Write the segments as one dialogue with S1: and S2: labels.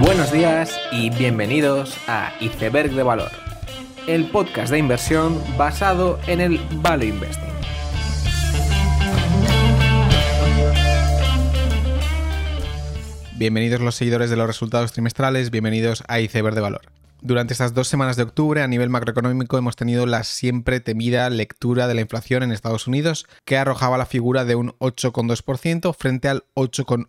S1: Buenos días y bienvenidos a Iceberg de Valor, el podcast de inversión basado en el Value Investing.
S2: Bienvenidos los seguidores de los resultados trimestrales, bienvenidos a Iceberg de Valor. Durante estas dos semanas de octubre, a nivel macroeconómico, hemos tenido la siempre temida lectura de la inflación en Estados Unidos, que arrojaba la figura de un 8,2% frente al 8,1%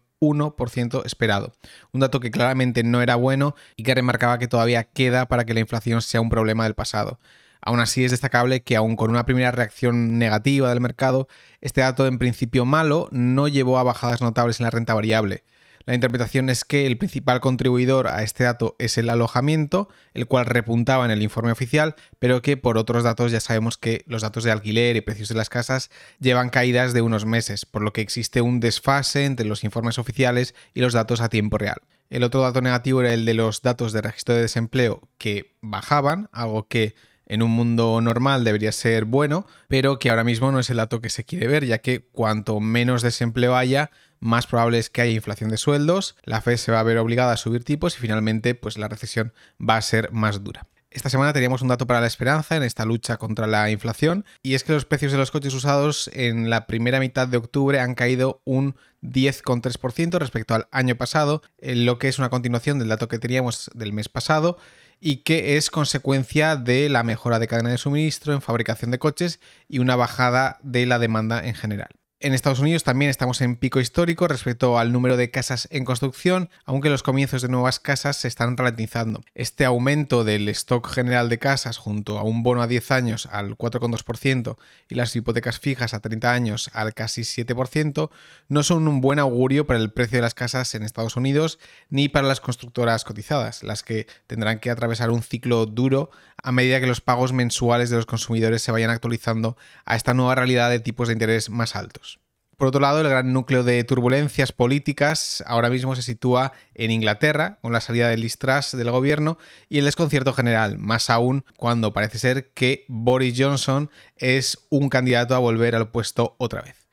S2: esperado. Un dato que claramente no era bueno y que remarcaba que todavía queda para que la inflación sea un problema del pasado. Aún así es destacable que aun con una primera reacción negativa del mercado, este dato en principio malo no llevó a bajadas notables en la renta variable. La interpretación es que el principal contribuidor a este dato es el alojamiento, el cual repuntaba en el informe oficial, pero que por otros datos ya sabemos que los datos de alquiler y precios de las casas llevan caídas de unos meses, por lo que existe un desfase entre los informes oficiales y los datos a tiempo real. El otro dato negativo era el de los datos de registro de desempleo que bajaban, algo que en un mundo normal debería ser bueno, pero que ahora mismo no es el dato que se quiere ver, ya que cuanto menos desempleo haya, más probable es que haya inflación de sueldos, la Fed se va a ver obligada a subir tipos y finalmente pues la recesión va a ser más dura. Esta semana teníamos un dato para la esperanza en esta lucha contra la inflación y es que los precios de los coches usados en la primera mitad de octubre han caído un 10,3% respecto al año pasado, lo que es una continuación del dato que teníamos del mes pasado y que es consecuencia de la mejora de cadena de suministro en fabricación de coches y una bajada de la demanda en general. En Estados Unidos también estamos en pico histórico respecto al número de casas en construcción, aunque los comienzos de nuevas casas se están ralentizando. Este aumento del stock general de casas junto a un bono a 10 años al 4,2% y las hipotecas fijas a 30 años al casi 7% no son un buen augurio para el precio de las casas en Estados Unidos ni para las constructoras cotizadas, las que tendrán que atravesar un ciclo duro a medida que los pagos mensuales de los consumidores se vayan actualizando a esta nueva realidad de tipos de interés más altos. Por otro lado, el gran núcleo de turbulencias políticas ahora mismo se sitúa en Inglaterra, con la salida del Listras del gobierno y el desconcierto general, más aún cuando parece ser que Boris Johnson es un candidato a volver al puesto otra vez.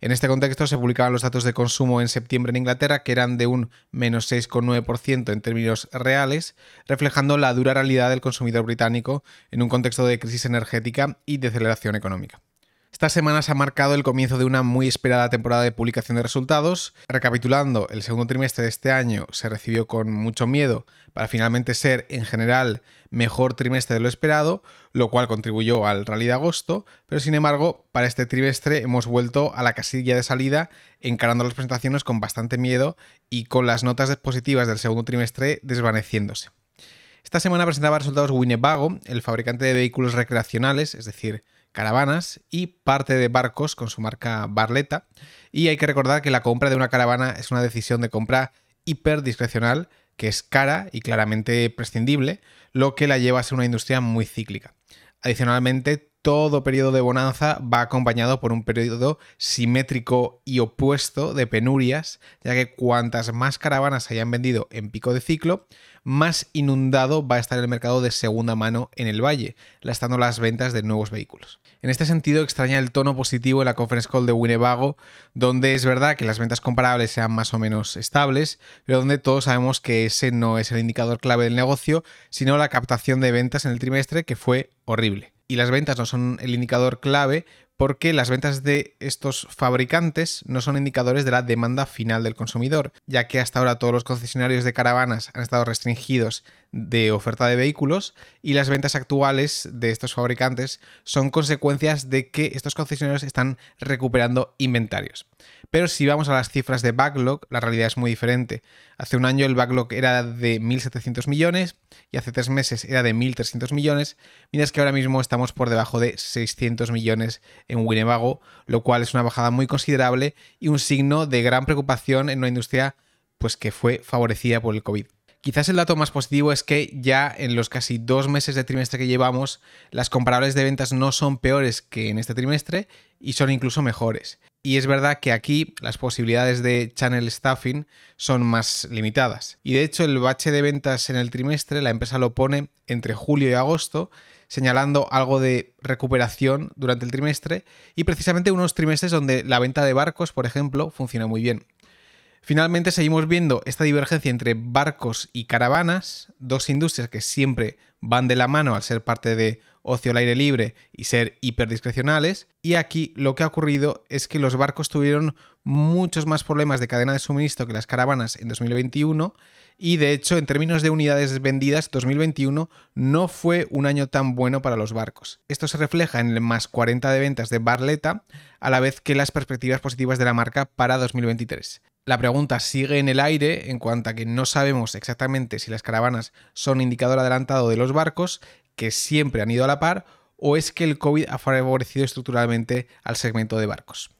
S2: En este contexto se publicaban los datos de consumo en septiembre en Inglaterra, que eran de un menos 6,9% en términos reales, reflejando la dura realidad del consumidor británico en un contexto de crisis energética y deceleración económica. Esta semana se ha marcado el comienzo de una muy esperada temporada de publicación de resultados. Recapitulando, el segundo trimestre de este año se recibió con mucho miedo para finalmente ser, en general, mejor trimestre de lo esperado, lo cual contribuyó al rally de agosto, pero sin embargo, para este trimestre hemos vuelto a la casilla de salida, encarando las presentaciones con bastante miedo y con las notas positivas del segundo trimestre desvaneciéndose. Esta semana presentaba resultados Winnebago, el fabricante de vehículos recreacionales, es decir, caravanas y parte de barcos con su marca Barletta. Y hay que recordar que la compra de una caravana es una decisión de compra hiperdiscrecional que es cara y claramente prescindible, lo que la lleva a ser una industria muy cíclica. Adicionalmente, todo periodo de bonanza va acompañado por un periodo simétrico y opuesto de penurias, ya que cuantas más caravanas se hayan vendido en pico de ciclo, más inundado va a estar el mercado de segunda mano en el valle, lastrando las ventas de nuevos vehículos. En este sentido, extraña el tono positivo en la conference call de Winnebago, donde es verdad que las ventas comparables sean más o menos estables, pero donde todos sabemos que ese no es el indicador clave del negocio, sino la captación de ventas en el trimestre que fue horrible. Y las ventas no son el indicador clave porque las ventas de estos fabricantes no son indicadores de la demanda final del consumidor, ya que hasta ahora todos los concesionarios de caravanas han estado restringidos de oferta de vehículos y las ventas actuales de estos fabricantes son consecuencias de que estos concesionarios están recuperando inventarios. Pero si vamos a las cifras de backlog, la realidad es muy diferente. Hace un año el backlog era de 1.700 millones y hace tres meses era de 1.300 millones, mientras que ahora mismo estamos por debajo de 600 millones en Winnebago, lo cual es una bajada muy considerable y un signo de gran preocupación en una industria pues, que fue favorecida por el COVID. Quizás el dato más positivo es que ya en los casi dos meses de trimestre que llevamos, las comparables de ventas no son peores que en este trimestre y son incluso mejores. Y es verdad que aquí las posibilidades de channel staffing son más limitadas. Y de hecho el bache de ventas en el trimestre la empresa lo pone entre julio y agosto, señalando algo de recuperación durante el trimestre y precisamente unos trimestres donde la venta de barcos, por ejemplo, funciona muy bien. Finalmente seguimos viendo esta divergencia entre barcos y caravanas, dos industrias que siempre van de la mano al ser parte de ocio al aire libre y ser hiperdiscrecionales. Y aquí lo que ha ocurrido es que los barcos tuvieron muchos más problemas de cadena de suministro que las caravanas en 2021 y de hecho en términos de unidades vendidas 2021 no fue un año tan bueno para los barcos. Esto se refleja en el más 40 de ventas de Barletta a la vez que las perspectivas positivas de la marca para 2023. La pregunta sigue en el aire en cuanto a que no sabemos exactamente si las caravanas son indicador adelantado de los barcos, que siempre han ido a la par, o es que el COVID ha favorecido estructuralmente al segmento de barcos.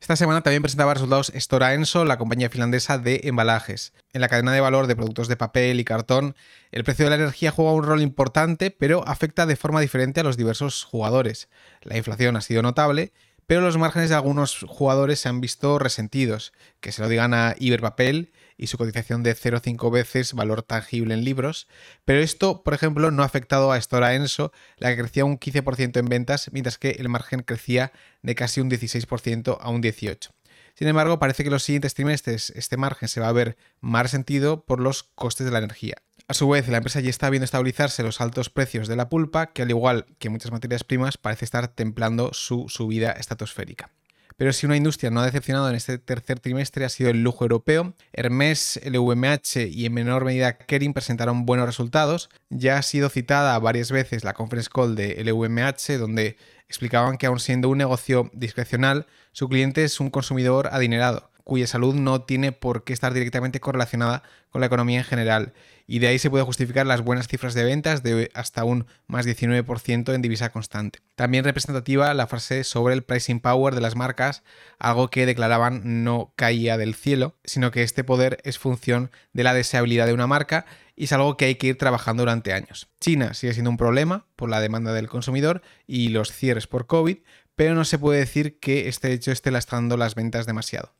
S2: Esta semana también presentaba resultados Stora Enso, la compañía finlandesa de embalajes. En la cadena de valor de productos de papel y cartón, el precio de la energía juega un rol importante, pero afecta de forma diferente a los diversos jugadores. La inflación ha sido notable pero los márgenes de algunos jugadores se han visto resentidos, que se lo digan a Iberpapel y su cotización de 0,5 veces valor tangible en libros, pero esto, por ejemplo, no ha afectado a Stora Enso, la que crecía un 15% en ventas, mientras que el margen crecía de casi un 16% a un 18%. Sin embargo, parece que los siguientes trimestres este margen se va a ver más resentido por los costes de la energía. A su vez, la empresa ya está viendo estabilizarse los altos precios de la pulpa, que al igual que muchas materias primas, parece estar templando su subida estratosférica. Pero si una industria no ha decepcionado en este tercer trimestre ha sido el lujo europeo. Hermes, LVMH y en menor medida Kering presentaron buenos resultados. Ya ha sido citada varias veces la conference call de LVMH, donde explicaban que aun siendo un negocio discrecional, su cliente es un consumidor adinerado cuya salud no tiene por qué estar directamente correlacionada con la economía en general, y de ahí se puede justificar las buenas cifras de ventas de hasta un más 19% en divisa constante. También representativa la frase sobre el pricing power de las marcas, algo que declaraban no caía del cielo, sino que este poder es función de la deseabilidad de una marca y es algo que hay que ir trabajando durante años. China sigue siendo un problema por la demanda del consumidor y los cierres por COVID, pero no se puede decir que este hecho esté lastrando las ventas demasiado.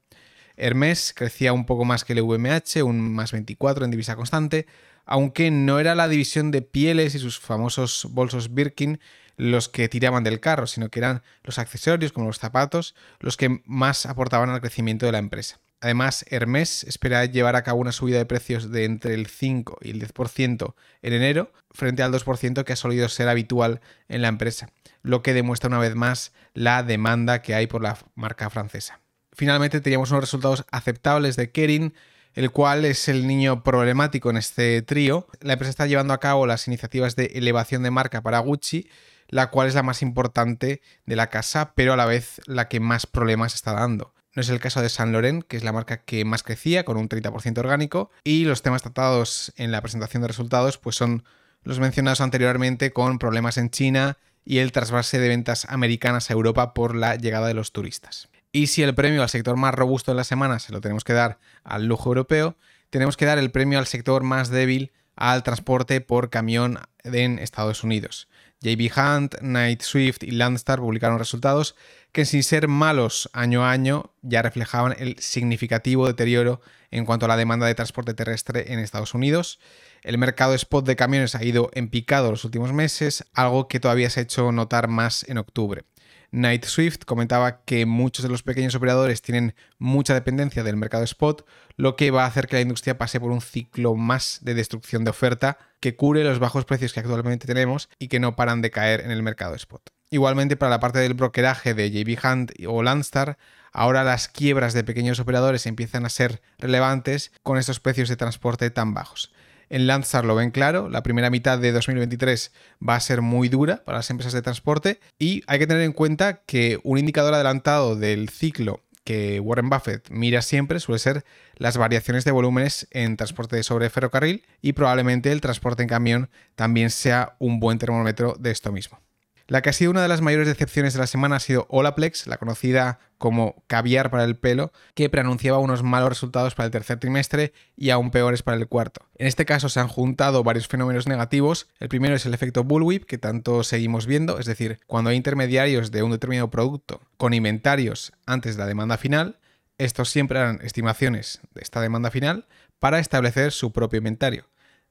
S2: Hermes crecía un poco más que el VMH, un más 24 en divisa constante, aunque no era la división de pieles y sus famosos bolsos Birkin los que tiraban del carro, sino que eran los accesorios como los zapatos los que más aportaban al crecimiento de la empresa. Además, Hermes espera llevar a cabo una subida de precios de entre el 5 y el 10% en enero, frente al 2% que ha solido ser habitual en la empresa, lo que demuestra una vez más la demanda que hay por la marca francesa. Finalmente teníamos unos resultados aceptables de Kering, el cual es el niño problemático en este trío. La empresa está llevando a cabo las iniciativas de elevación de marca para Gucci, la cual es la más importante de la casa, pero a la vez la que más problemas está dando. No es el caso de Saint Laurent, que es la marca que más crecía, con un 30% orgánico, y los temas tratados en la presentación de resultados pues son los mencionados anteriormente con problemas en China y el trasvase de ventas americanas a Europa por la llegada de los turistas. Y si el premio al sector más robusto de la semana se lo tenemos que dar al lujo europeo, tenemos que dar el premio al sector más débil al transporte por camión en Estados Unidos. JB Hunt, Night Swift y Landstar publicaron resultados que sin ser malos año a año ya reflejaban el significativo deterioro en cuanto a la demanda de transporte terrestre en Estados Unidos. El mercado spot de camiones ha ido en picado los últimos meses, algo que todavía se ha hecho notar más en octubre. Night Swift comentaba que muchos de los pequeños operadores tienen mucha dependencia del mercado spot, lo que va a hacer que la industria pase por un ciclo más de destrucción de oferta que cure los bajos precios que actualmente tenemos y que no paran de caer en el mercado spot. Igualmente para la parte del brokeraje de JB Hunt o Landstar, ahora las quiebras de pequeños operadores empiezan a ser relevantes con estos precios de transporte tan bajos. En Landstar lo ven claro, la primera mitad de 2023 va a ser muy dura para las empresas de transporte y hay que tener en cuenta que un indicador adelantado del ciclo que Warren Buffett mira siempre suele ser las variaciones de volúmenes en transporte sobre ferrocarril y probablemente el transporte en camión también sea un buen termómetro de esto mismo. La que ha sido una de las mayores decepciones de la semana ha sido Olaplex, la conocida como caviar para el pelo, que preanunciaba unos malos resultados para el tercer trimestre y aún peores para el cuarto. En este caso se han juntado varios fenómenos negativos. El primero es el efecto bullwhip, que tanto seguimos viendo, es decir, cuando hay intermediarios de un determinado producto con inventarios antes de la demanda final, estos siempre harán estimaciones de esta demanda final para establecer su propio inventario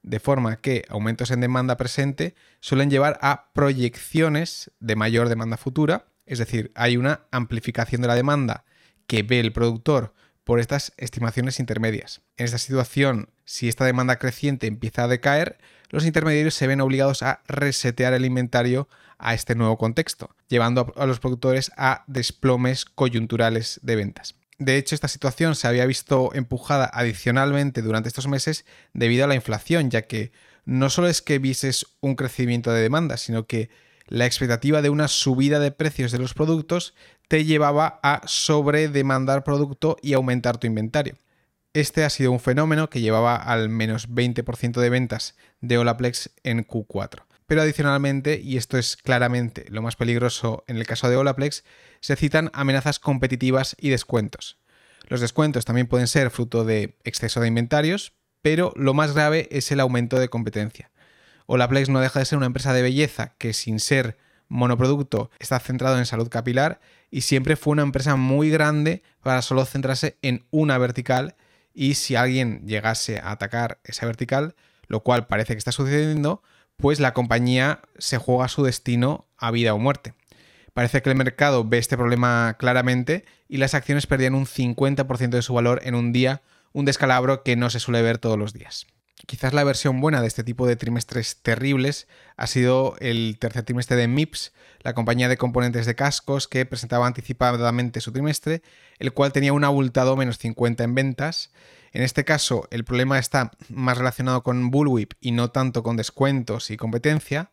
S2: de forma que aumentos en demanda presente suelen llevar a proyecciones de mayor demanda futura, es decir, hay una amplificación de la demanda que ve el productor por estas estimaciones intermedias. En esta situación, si esta demanda creciente empieza a decaer, los intermediarios se ven obligados a resetear el inventario a este nuevo contexto, llevando a los productores a desplomes coyunturales de ventas. De hecho, esta situación se había visto empujada adicionalmente durante estos meses debido a la inflación, ya que no solo es que vises un crecimiento de demanda, sino que la expectativa de una subida de precios de los productos te llevaba a sobredemandar producto y aumentar tu inventario. Este ha sido un fenómeno que llevaba al menos 20% de ventas de Olaplex en Q4. Pero adicionalmente, y esto es claramente lo más peligroso en el caso de Olaplex, se citan amenazas competitivas y descuentos. Los descuentos también pueden ser fruto de exceso de inventarios, pero lo más grave es el aumento de competencia. Olaplex no deja de ser una empresa de belleza que sin ser monoproducto está centrado en salud capilar y siempre fue una empresa muy grande para solo centrarse en una vertical y si alguien llegase a atacar esa vertical, lo cual parece que está sucediendo, pues la compañía se juega su destino a vida o muerte. Parece que el mercado ve este problema claramente y las acciones perdían un 50% de su valor en un día, un descalabro que no se suele ver todos los días. Quizás la versión buena de este tipo de trimestres terribles ha sido el tercer trimestre de MIPS, la compañía de componentes de cascos que presentaba anticipadamente su trimestre, el cual tenía un abultado menos 50 en ventas en este caso, el problema está más relacionado con Bullwhip y no tanto con descuentos y competencia.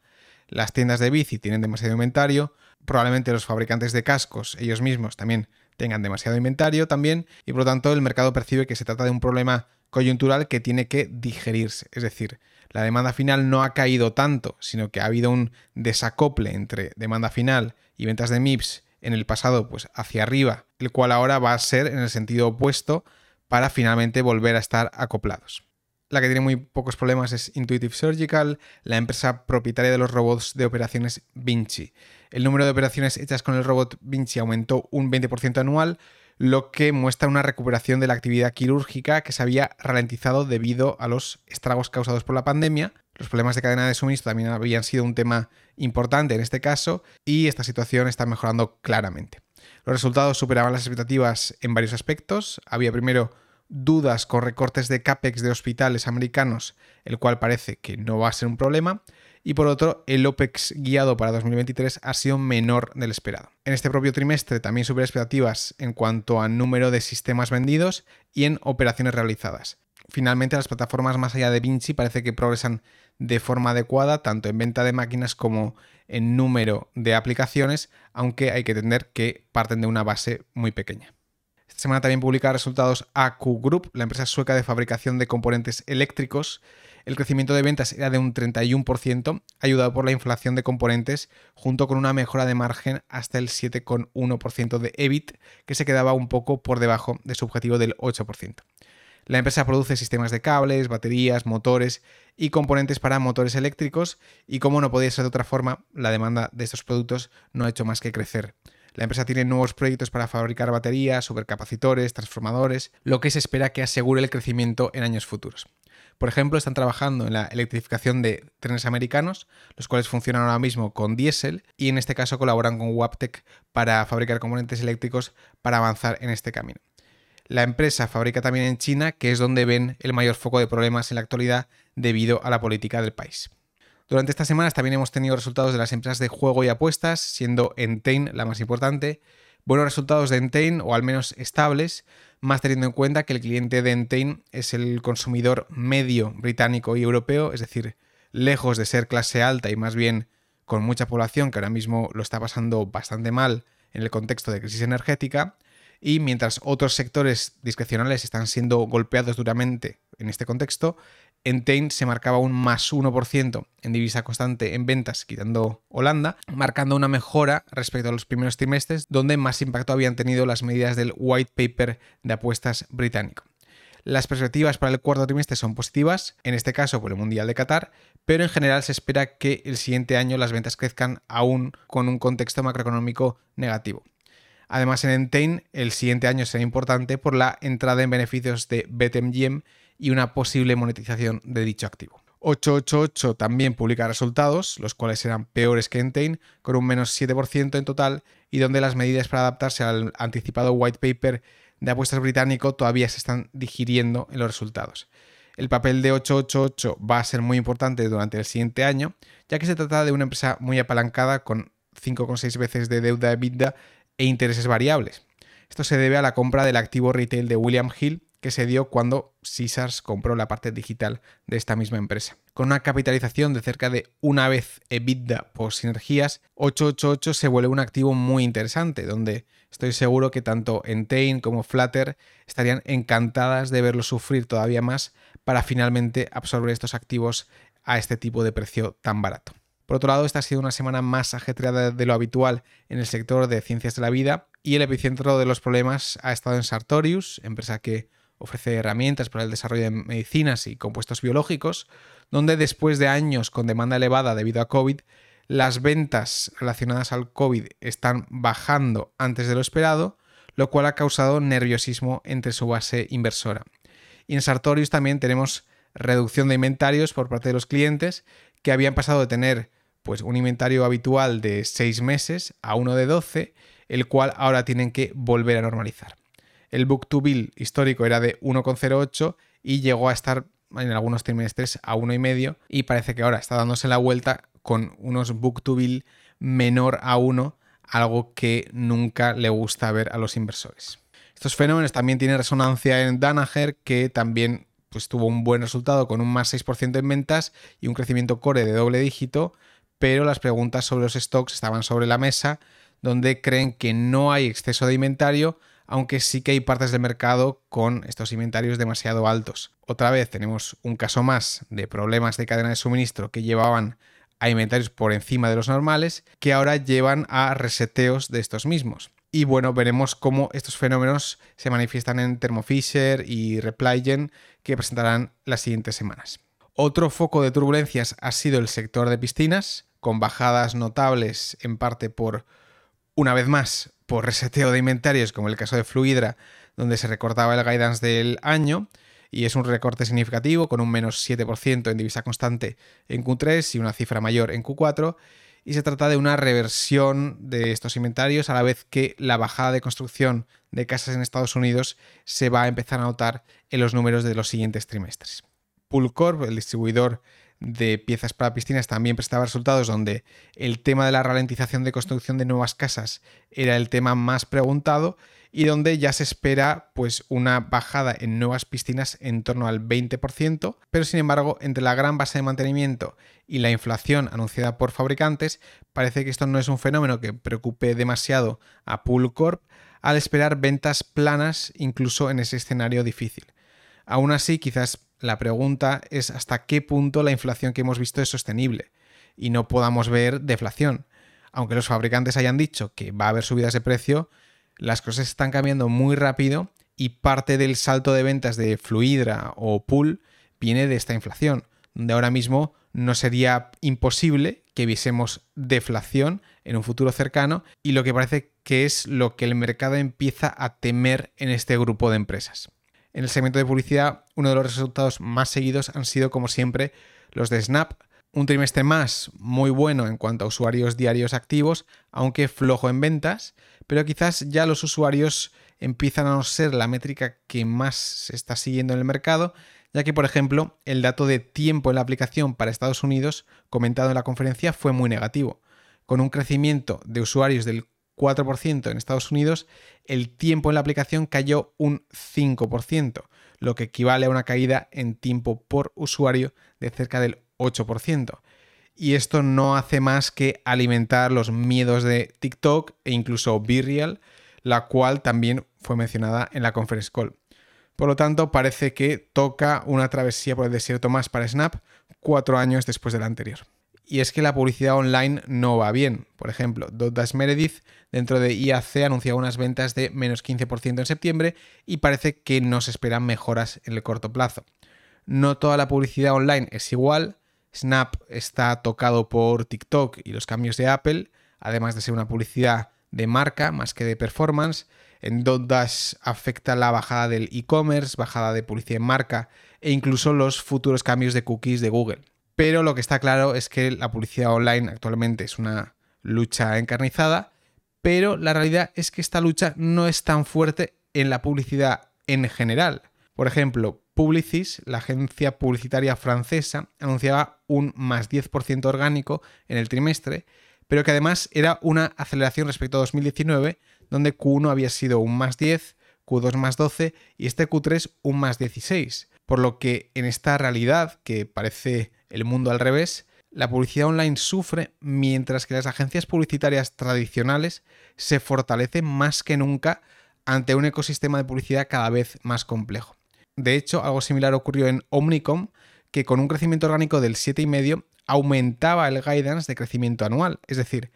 S2: Las tiendas de bici tienen demasiado inventario, probablemente los fabricantes de cascos ellos mismos también tengan demasiado inventario también, y por lo tanto el mercado percibe que se trata de un problema coyuntural que tiene que digerirse. Es decir, la demanda final no ha caído tanto, sino que ha habido un desacople entre demanda final y ventas de MIPS en el pasado pues hacia arriba, el cual ahora va a ser en el sentido opuesto para finalmente volver a estar acoplados. La que tiene muy pocos problemas es Intuitive Surgical, la empresa propietaria de los robots de operaciones Vinci. El número de operaciones hechas con el robot Vinci aumentó un 20% anual, lo que muestra una recuperación de la actividad quirúrgica que se había ralentizado debido a los estragos causados por la pandemia. Los problemas de cadena de suministro también habían sido un tema importante en este caso y esta situación está mejorando claramente. Los resultados superaban las expectativas en varios aspectos. Había primero dudas con recortes de CAPEX de hospitales americanos, el cual parece que no va a ser un problema. Y por otro, el OPEX guiado para 2023 ha sido menor del esperado. En este propio trimestre también supera expectativas en cuanto a número de sistemas vendidos y en operaciones realizadas. Finalmente, las plataformas más allá de Vinci parece que progresan de forma adecuada, tanto en venta de máquinas como en número de aplicaciones, aunque hay que entender que parten de una base muy pequeña. Esta semana también publica resultados AQ Group, la empresa sueca de fabricación de componentes eléctricos. El crecimiento de ventas era de un 31%, ayudado por la inflación de componentes, junto con una mejora de margen hasta el 7,1% de EBIT, que se quedaba un poco por debajo de su objetivo del 8%. La empresa produce sistemas de cables, baterías, motores y componentes para motores eléctricos y como no podía ser de otra forma, la demanda de estos productos no ha hecho más que crecer. La empresa tiene nuevos proyectos para fabricar baterías, supercapacitores, transformadores, lo que se espera que asegure el crecimiento en años futuros. Por ejemplo, están trabajando en la electrificación de trenes americanos, los cuales funcionan ahora mismo con diésel, y en este caso colaboran con Waptec para fabricar componentes eléctricos para avanzar en este camino. La empresa fabrica también en China, que es donde ven el mayor foco de problemas en la actualidad debido a la política del país. Durante estas semanas también hemos tenido resultados de las empresas de juego y apuestas, siendo Entain la más importante. Buenos resultados de Entain, o al menos estables, más teniendo en cuenta que el cliente de Entain es el consumidor medio británico y europeo, es decir, lejos de ser clase alta y más bien con mucha población que ahora mismo lo está pasando bastante mal en el contexto de crisis energética, y mientras otros sectores discrecionales están siendo golpeados duramente en este contexto, Entain se marcaba un más 1% en divisa constante en ventas, quitando Holanda, marcando una mejora respecto a los primeros trimestres, donde más impacto habían tenido las medidas del white paper de apuestas británico. Las perspectivas para el cuarto trimestre son positivas, en este caso por el Mundial de Qatar, pero en general se espera que el siguiente año las ventas crezcan aún con un contexto macroeconómico negativo. Además, en Entain el siguiente año será importante por la entrada en beneficios de BetMGM y una posible monetización de dicho activo. 888 también publica resultados, los cuales serán peores que Entain, con un menos 7% en total, y donde las medidas para adaptarse al anticipado white paper de apuestas británico todavía se están digiriendo en los resultados. El papel de 888 va a ser muy importante durante el siguiente año, ya que se trata de una empresa muy apalancada con 5,6 veces de deuda EBITDA e intereses variables. Esto se debe a la compra del activo retail de William Hill que se dio cuando Caesars compró la parte digital de esta misma empresa. Con una capitalización de cerca de una vez EBITDA por sinergias, 888 se vuelve un activo muy interesante, donde estoy seguro que tanto Entain como Flutter estarían encantadas de verlo sufrir todavía más para finalmente absorber estos activos a este tipo de precio tan barato. Por otro lado, esta ha sido una semana más ajetreada de lo habitual en el sector de ciencias de la vida y el epicentro de los problemas ha estado en Sartorius, empresa que ofrece herramientas para el desarrollo de medicinas y compuestos biológicos, donde después de años con demanda elevada debido a COVID, las ventas relacionadas al COVID están bajando antes de lo esperado, lo cual ha causado nerviosismo entre su base inversora. Y en Sartorius también tenemos reducción de inventarios por parte de los clientes que habían pasado de tener pues un inventario habitual de 6 meses a uno de 12, el cual ahora tienen que volver a normalizar. El book to bill histórico era de 1,08 y llegó a estar en algunos trimestres a 1,5 y parece que ahora está dándose la vuelta con unos book to bill menor a 1, algo que nunca le gusta ver a los inversores. Estos fenómenos también tienen resonancia en Danaher, que también pues, tuvo un buen resultado con un más 6% en ventas y un crecimiento core de doble dígito, pero las preguntas sobre los stocks estaban sobre la mesa, donde creen que no hay exceso de inventario, aunque sí que hay partes del mercado con estos inventarios demasiado altos. Otra vez tenemos un caso más de problemas de cadena de suministro que llevaban a inventarios por encima de los normales, que ahora llevan a reseteos de estos mismos. Y bueno, veremos cómo estos fenómenos se manifiestan en Thermo Fisher y Repligen, que presentarán las siguientes semanas. Otro foco de turbulencias ha sido el sector de piscinas, con bajadas notables en parte por, una vez más, por reseteo de inventarios, como el caso de Fluidra, donde se recortaba el guidance del año, y es un recorte significativo, con un menos 7% en divisa constante en Q3 y una cifra mayor en Q4, y se trata de una reversión de estos inventarios a la vez que la bajada de construcción de casas en Estados Unidos se va a empezar a notar en los números de los siguientes trimestres. Poolcorp, el distribuidor de piezas para piscinas, también prestaba resultados donde el tema de la ralentización de construcción de nuevas casas era el tema más preguntado y donde ya se espera pues una bajada en nuevas piscinas en torno al 20%, pero sin embargo, entre la gran base de mantenimiento y la inflación anunciada por fabricantes, parece que esto no es un fenómeno que preocupe demasiado a Poolcorp al esperar ventas planas incluso en ese escenario difícil. Aún así, quizás la pregunta es hasta qué punto la inflación que hemos visto es sostenible y no podamos ver deflación. Aunque los fabricantes hayan dicho que va a haber subidas de precio, las cosas están cambiando muy rápido y parte del salto de ventas de Fluidra o Pool viene de esta inflación, donde ahora mismo no sería imposible que viésemos deflación en un futuro cercano y lo que parece que es lo que el mercado empieza a temer en este grupo de empresas. En el segmento de publicidad, uno de los resultados más seguidos han sido, como siempre, los de Snap. Un trimestre más muy bueno en cuanto a usuarios diarios activos, aunque flojo en ventas, pero quizás ya los usuarios empiezan a no ser la métrica que más se está siguiendo en el mercado, ya que, por ejemplo, el dato de tiempo en la aplicación para Estados Unidos, comentado en la conferencia, fue muy negativo, con un crecimiento de usuarios del 4% en Estados Unidos, el tiempo en la aplicación cayó un 5%, lo que equivale a una caída en tiempo por usuario de cerca del 8%. Y esto no hace más que alimentar los miedos de TikTok e incluso Virreal, la cual también fue mencionada en la conference call. Por lo tanto, parece que toca una travesía por el desierto más para Snap cuatro años después de la anterior y es que la publicidad online no va bien. Por ejemplo, Dotdash Meredith dentro de IAC anunció unas ventas de menos 15% en septiembre y parece que no se esperan mejoras en el corto plazo. No toda la publicidad online es igual. Snap está tocado por TikTok y los cambios de Apple, además de ser una publicidad de marca más que de performance. En Dotdash afecta la bajada del e-commerce, bajada de publicidad en marca e incluso los futuros cambios de cookies de Google. Pero lo que está claro es que la publicidad online actualmente es una lucha encarnizada, pero la realidad es que esta lucha no es tan fuerte en la publicidad en general. Por ejemplo, Publicis, la agencia publicitaria francesa, anunciaba un más 10% orgánico en el trimestre, pero que además era una aceleración respecto a 2019, donde Q1 había sido un más 10, Q2 más 12 y este Q3 un más 16. Por lo que en esta realidad, que parece el mundo al revés, la publicidad online sufre mientras que las agencias publicitarias tradicionales se fortalecen más que nunca ante un ecosistema de publicidad cada vez más complejo. De hecho, algo similar ocurrió en Omnicom, que con un crecimiento orgánico del 7,5 aumentaba el guidance de crecimiento anual. Es decir,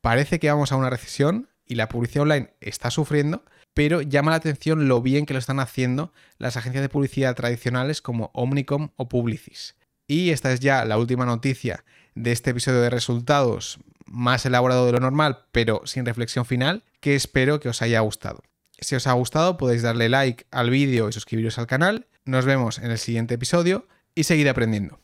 S2: parece que vamos a una recesión y la publicidad online está sufriendo, pero llama la atención lo bien que lo están haciendo las agencias de publicidad tradicionales como Omnicom o Publicis. Y esta es ya la última noticia de este episodio de resultados más elaborado de lo normal, pero sin reflexión final, que espero que os haya gustado. Si os ha gustado podéis darle like al vídeo y suscribiros al canal. Nos vemos en el siguiente episodio y seguid aprendiendo.